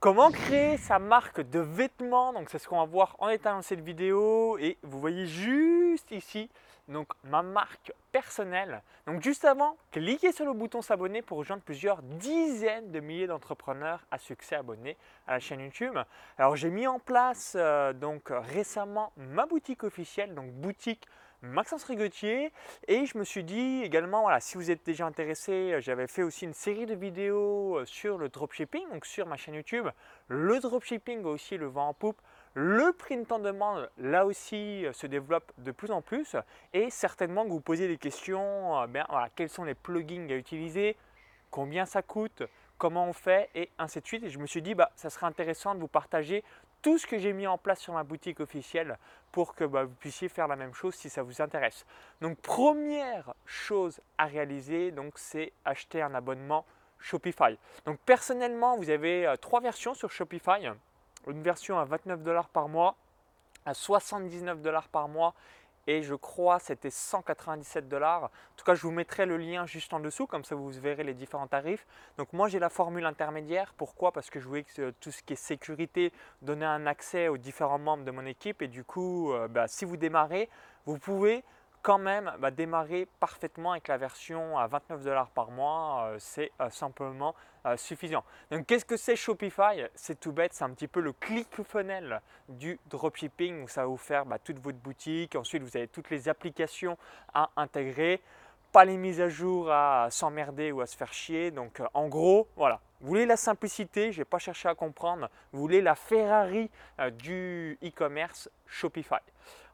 Comment créer sa marque de vêtements? Donc c'est ce qu'on va voir en état dans cette vidéo et vous voyez juste ici ma marque personnelle. Donc juste avant, cliquez sur le bouton s'abonner pour rejoindre plusieurs dizaines de milliers d'entrepreneurs à succès abonnés à la chaîne YouTube. Alors j'ai mis en place euh, donc récemment ma boutique officielle, donc boutique Maxence Rigotier. Et je me suis dit également voilà si vous êtes déjà intéressé euh, j'avais fait aussi une série de vidéos euh, sur le dropshipping donc sur ma chaîne YouTube. Le dropshipping aussi le vent en poupe. Le print en demande là aussi euh, se développe de plus en plus. Et certainement que vous posez des questions ben, quels sont les plugins à utiliser combien ça coûte comment on fait et ainsi de suite et je me suis dit bah ça serait intéressant de vous partager tout ce que j'ai mis en place sur ma boutique officielle pour que bah, vous puissiez faire la même chose si ça vous intéresse. Donc première chose à réaliser, c'est acheter un abonnement Shopify. Donc personnellement, vous avez euh, trois versions sur Shopify. Une version à 29 dollars par mois, à 79 dollars par mois et je crois c'était 197 dollars. En tout cas, je vous mettrai le lien juste en dessous, comme ça vous verrez les différents tarifs. Donc moi j'ai la formule intermédiaire. Pourquoi? Parce que je voulais que tout ce qui est sécurité, donner un accès aux différents membres de mon équipe et du coup, euh, bah, si vous démarrez, vous pouvez quand même bah, démarrer parfaitement avec la version à 29 dollars par mois, euh, c'est euh, simplement euh, suffisant. Donc qu'est-ce que c'est Shopify? C'est tout bête, c'est un petit peu le funnel du dropshipping où ça va vous faire bah, toute votre boutique. Ensuite, vous avez toutes les applications à intégrer, pas les mises à jour à s'emmerder ou à se faire chier. Donc en gros, voilà. Vous voulez la simplicité, je n'ai pas cherché à comprendre. Vous voulez la Ferrari du e-commerce Shopify.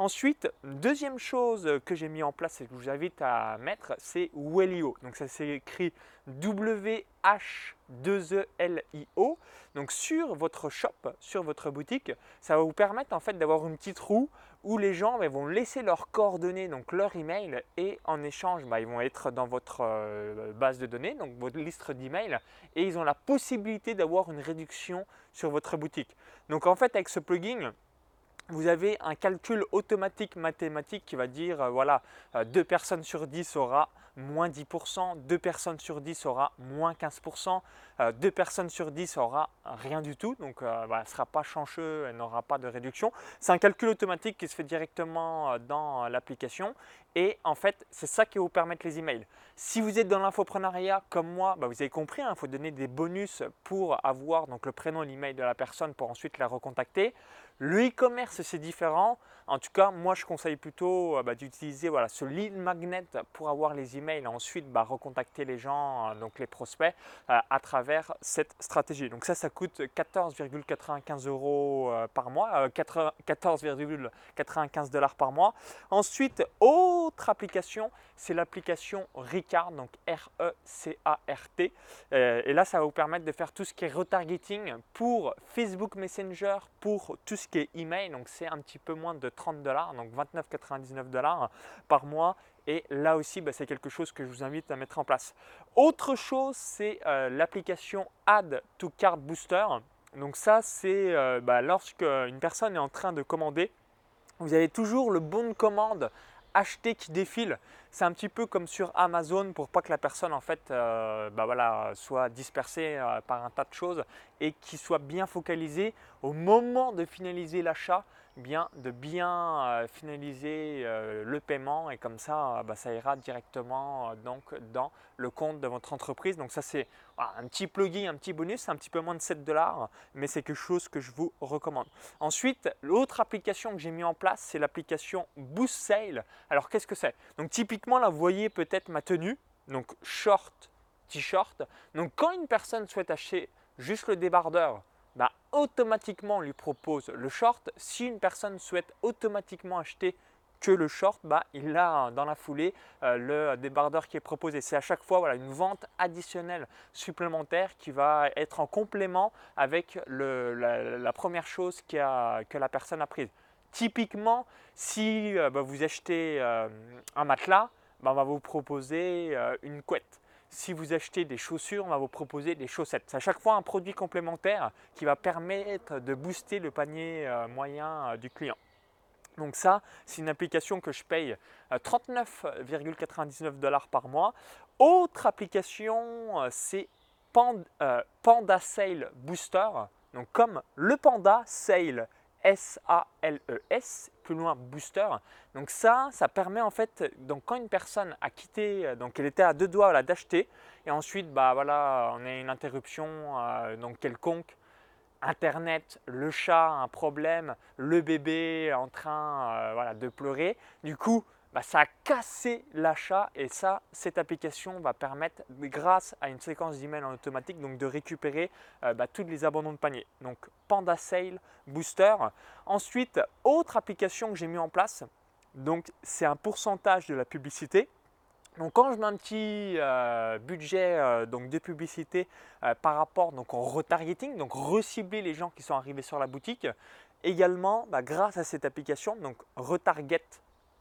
Ensuite, deuxième chose que j'ai mis en place et que je vous invite à mettre, c'est Wellio. Donc ça s'écrit W-H-2-E-L-I-O. Donc sur votre shop, sur votre boutique, ça va vous permettre en fait d'avoir une petite roue où les gens bah, vont laisser leurs coordonnées, donc leur email, et en échange, bah, ils vont être dans votre euh, base de données, donc votre liste d'emails, et ils ont la possibilité d'avoir une réduction sur votre boutique. Donc en fait, avec ce plugin, vous avez un calcul automatique mathématique qui va dire, euh, voilà, 2 euh, personnes sur 10 aura moins 10%, 2 personnes sur 10 aura moins 15%, 2 euh, personnes sur 10 aura rien du tout, donc elle ne sera pas chanceux, elle n'aura pas de réduction. C'est un calcul automatique qui se fait directement dans l'application et en fait, c'est ça qui va vous permettre les emails. Si vous êtes dans l'infoprenariat comme moi, bah, vous avez compris, il hein, faut donner des bonus pour avoir donc, le prénom et l'email de la personne pour ensuite la recontacter. Le e-commerce, c'est différent. En tout cas, moi, je conseille plutôt euh, bah, d'utiliser voilà, ce lead magnet pour avoir les emails et ensuite bah, recontacter les gens, euh, donc les prospects, euh, à travers cette stratégie. Donc ça, ça coûte 14,95 euros par mois, 14,95 dollars par mois. Ensuite, autre application, c'est l'application Ricard, donc R-E-C-A-R-T. et là, ça va vous permettre de faire tout ce qui est retargeting pour Facebook Messenger, pour tout ce qui est email. Donc c'est un petit peu moins de 30 dollars, donc 29,99 dollars par mois. Et là aussi, bah, c'est quelque chose que je vous invite à mettre en place. Autre chose, c'est euh, l'application Add to Card Booster. Donc ça, c'est euh, bah, lorsque une personne est en train de commander, vous avez toujours le bon de commande acheter qui défile. C'est un petit peu comme sur Amazon pour pas que la personne en fait euh, bah voilà, soit dispersée euh, par un tas de choses et qu'il soit bien focalisé au moment de finaliser l'achat bien, de bien euh, finaliser le paiement et comme ça, bah, ça ira directement donc, dans le compte de votre entreprise. Donc ça c'est un petit plugin, un petit bonus, un petit peu moins de 7 dollars, mais c'est quelque chose que je vous recommande. Ensuite, l'autre application que j'ai mis en place, c'est l'application Boost Sale. Alors qu'est-ce que c'est? Donc typiquement là, vous voyez peut-être ma tenue, donc short, t-shirt. Donc quand une personne souhaite acheter juste le débardeur, bah, automatiquement on lui propose le short. Si une personne souhaite automatiquement acheter que le short, bah, il a dans la foulée euh, le débardeur qui est proposé. C'est à chaque fois voilà, une vente additionnelle supplémentaire qui va être en complément avec la, première chose que la personne a prise. Typiquement, si euh, bah, vous achetez euh, un matelas, on va vous proposer une couette si vous achetez des chaussures, on va vous proposer des chaussettes. C'est à chaque fois un produit complémentaire qui va permettre de booster le panier euh, moyen euh, du client. Donc ça, c'est une application que je paye 39,99 euh, dollars par mois. Autre application, c'est Panda, Sale Booster. Donc comme le panda Sale, S-A-L-E-S, plus loin booster. Donc ça, ça permet en fait, donc quand une personne a quitté, donc elle était à deux doigts d'acheter, et ensuite, bah voilà, on a une interruption euh, donc quelconque, Internet, le chat un problème, le bébé en train euh, voilà, de pleurer. Du coup, bah, ça a cassé l'achat et ça, cette application va permettre, grâce à une séquence d'emails en automatique, donc de récupérer euh, bah, tous les abandons de panier. Donc Panda Sale Booster. Ensuite, autre application que j'ai mis en place, donc c'est un pourcentage de la publicité. Donc quand je mets un petit euh, budget euh, donc de publicité par rapport donc au retargeting, donc recibler les gens qui sont arrivés sur la boutique, également bah, grâce à cette application, donc Retarget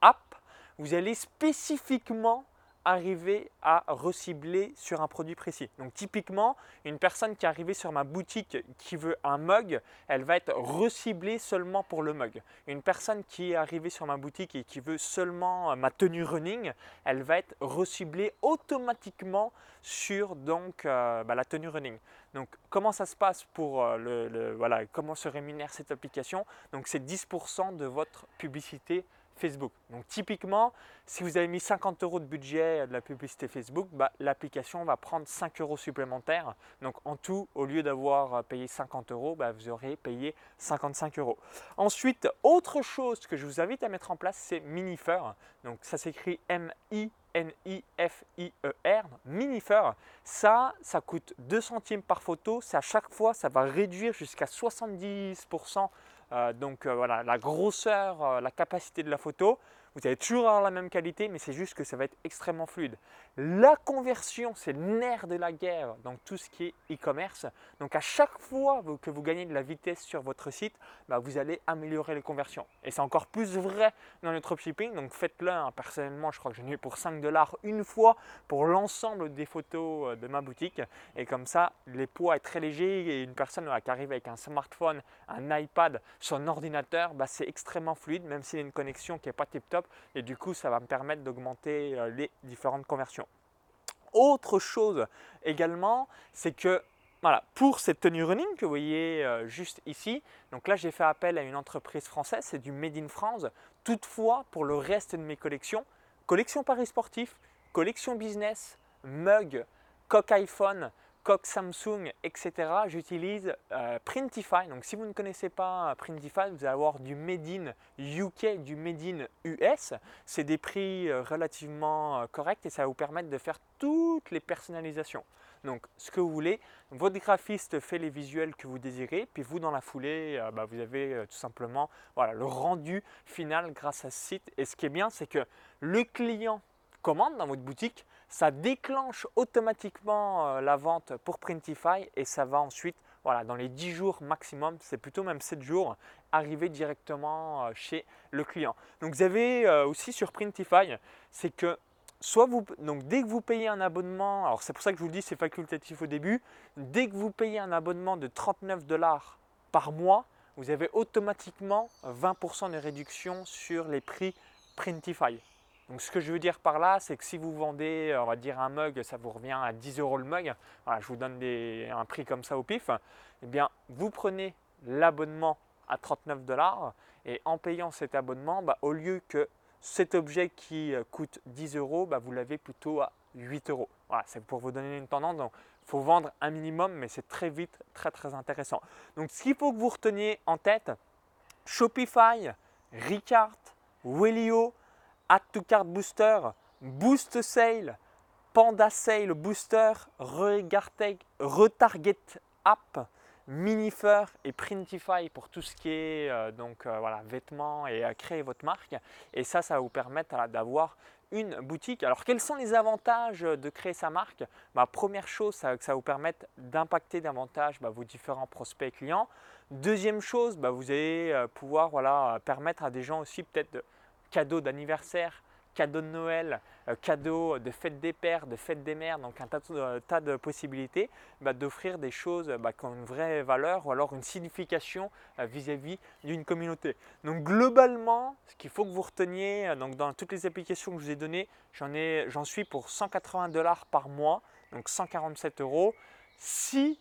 App, vous allez spécifiquement arriver à recibler sur un produit précis. Donc typiquement, une personne qui est arrivée sur ma boutique qui veut un mug, elle va être reciblée seulement pour le mug. Une personne qui est arrivée sur ma boutique et qui veut seulement euh, ma tenue running, elle va être reciblée automatiquement sur euh, bah, la tenue running. Donc comment ça se passe pour euh, le, voilà comment se rémunère cette application? Donc c'est 10% de votre publicité Facebook. Donc typiquement, si vous avez mis 50 euros de budget de la publicité Facebook, bah, l'application va prendre 5 euros supplémentaires. Donc en tout, au lieu d'avoir payé 50 euros, bah, vous aurez payé 55 euros. Ensuite, autre chose que je vous invite à mettre en place, c'est Minifer. Donc ça s'écrit M-I. N-I-F-I-E-R, Minifer, ça, ça coûte 2 centimes par photo. C'est à chaque fois, ça va réduire jusqu'à 70% euh, donc euh, voilà, la grosseur, euh, la capacité de la photo. Vous allez toujours avoir la même qualité, mais c'est juste que ça va être extrêmement fluide. La conversion, c'est le nerf de la guerre dans tout ce qui est e-commerce. Donc à chaque fois que vous gagnez de la vitesse sur votre site, bah, vous allez améliorer les conversions. Et c'est encore plus vrai dans le dropshipping. Donc faites-le. Hein. Personnellement, je crois que j'en ai eu pour 5 dollars une fois pour l'ensemble des photos euh, de ma boutique. Et comme ça, les poids est très léger et une personne qui arrive avec un smartphone, un iPad, son ordinateur, bah, c'est extrêmement fluide, même s'il a une connexion qui n'est pas tip Et du coup, ça va me permettre d'augmenter euh, les différentes conversions. Autre chose également, c'est que voilà, pour cette tenue running que vous voyez euh, juste ici, donc là j'ai fait appel à une entreprise française, c'est du Made in France. Toutefois, pour le reste de mes collections, collection Paris sportif, collection business, mug, coque iPhone, coque Samsung, etc., j'utilise euh, Printify. Donc si vous ne connaissez pas Printify, vous allez avoir du Made in UK, du Made in US. C'est des prix euh, relativement corrects et ça va vous permettre de faire toutes les personnalisations. Donc, ce que vous voulez, votre graphiste fait les visuels que vous désirez, puis vous, dans la foulée, euh, bah, vous avez euh, tout simplement voilà, le rendu final grâce à ce site. Et ce qui est bien, c'est que le client commande dans votre boutique, ça déclenche automatiquement euh, la vente pour Printify et ça va ensuite, voilà, dans les 10 jours maximum, c'est plutôt même 7 jours, arriver directement chez le client. Donc, vous avez aussi sur Printify, c'est que soit vous, donc dès que vous payez un abonnement, alors c'est pour ça que je vous le dis, c'est facultatif au début, dès que vous payez un abonnement de 39 dollars par mois, vous avez automatiquement 20% de réduction sur les prix Printify. Donc ce que je veux dire par là, c'est que si vous vendez, on va dire un mug, ça vous revient à 10 euros le mug, voilà, je vous donne un prix comme ça au pif, eh bien vous prenez l'abonnement à 39 dollars et en payant cet abonnement, bah, au lieu que cet objet qui euh, coûte 10 euros, bah, vous l'avez plutôt à 8 euros. Voilà, c'est pour vous donner une tendance. Donc, il faut vendre un minimum, mais c'est très vite, très très intéressant. Donc, ce qu'il faut que vous reteniez en tête, Shopify, Ricard, Wellio, Add to Cart Booster, Boost Sale, Panda Sale Booster, Retarget App, Minifer et Printify pour tout ce qui est euh, donc euh, voilà, vêtements et euh, créer votre marque. Et ça, ça va vous permettre d'avoir une boutique. Alors quels sont les avantages de créer sa marque? Bah, Première chose, ça, ça vous permettre d'impacter davantage bah, vos différents prospects clients. Deuxième chose, bah, vous allez pouvoir voilà, permettre à des gens aussi peut-être de cadeaux d'anniversaire, cadeaux de Noël, euh, cadeaux de fête des pères, de fête des mères, donc un tas de, possibilités bah, d'offrir des choses bah, qui ont une vraie valeur ou alors une signification euh, vis-à-vis d'une communauté. Donc globalement, ce qu'il faut que vous reteniez, euh, donc dans toutes les applications que je vous ai données, j'en suis pour 180 dollars par mois, donc 147 euros. Si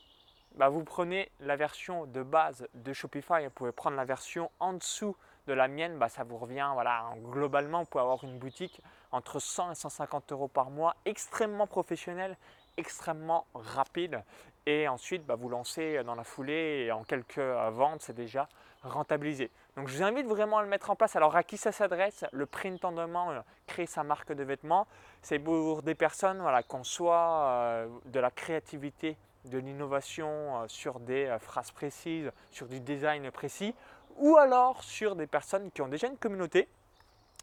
bah, vous prenez la version de base de Shopify, vous pouvez prendre la version en dessous de la mienne, bah, ça vous revient, voilà, globalement, vous pouvez avoir une boutique entre 100 et 150 euros par mois, extrêmement professionnelle, extrêmement rapide. Et ensuite, bah, vous lancez dans la foulée et en quelques euh, ventes, c'est déjà rentabilisé. Donc je vous invite vraiment à le mettre en place. Alors à qui ça s'adresse? Le print en demande, euh, créer sa marque de vêtements, c'est pour des personnes voilà, qu'on soit euh, de la créativité, de l'innovation sur des phrases précises, sur du design précis, ou alors sur des personnes qui ont déjà une communauté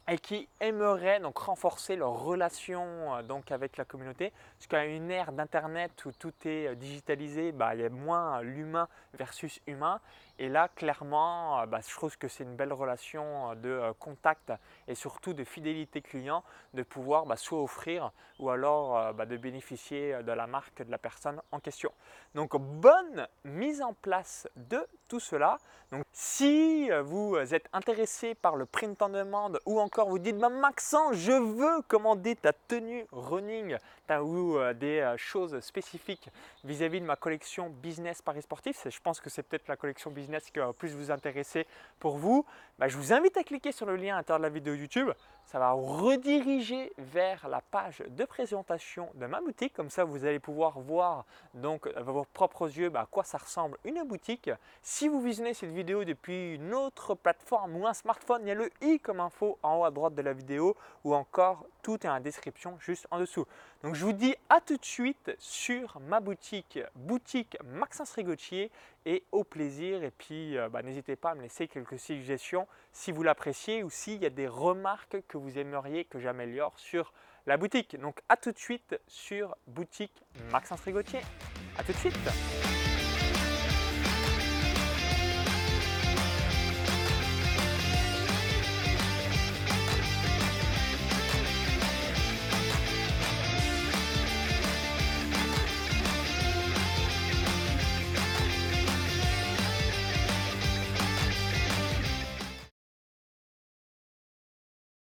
et qui aimeraient donc renforcer leur relation euh, donc avec la communauté. Parce qu'à une ère d'internet où tout est euh, digitalisé, bah, il y a moins l'humain versus humain. Et là, clairement, euh, bah, je trouve que c'est une belle relation de contact et surtout de fidélité client de pouvoir bah, soit offrir ou alors de bénéficier de la marque de la personne en question. Donc, bonne mise en place de tout cela. Donc, si vous êtes intéressé par le print en demande ou encore vous dites bah, Maxence, je veux commander ta tenue running ou euh, des euh, choses spécifiques vis-à-vis de ma collection business Paris Sportif. Je pense que c'est peut-être la collection business qui va plus vous intéresser pour vous. Bah, je vous invite à cliquer sur le lien à l'intérieur de la vidéo YouTube. Ça va rediriger vers la page de présentation de ma boutique. Comme ça, vous allez pouvoir voir donc à vos propres yeux bah, à quoi ça ressemble une boutique. Si vous visionnez cette vidéo depuis une autre plateforme ou un smartphone, il y a le i comme info en haut à droite de la vidéo ou encore tout est en description juste en dessous. Donc je vous dis à tout de suite sur ma boutique, boutique Maxence Rigotier et au plaisir. Et puis euh, bah, n'hésitez pas à me laisser quelques suggestions si vous l'appréciez ou s'il y a des remarques vous aimeriez que j'améliore sur la boutique. Donc à tout de suite sur boutique Maxence Rigotier. À tout de suite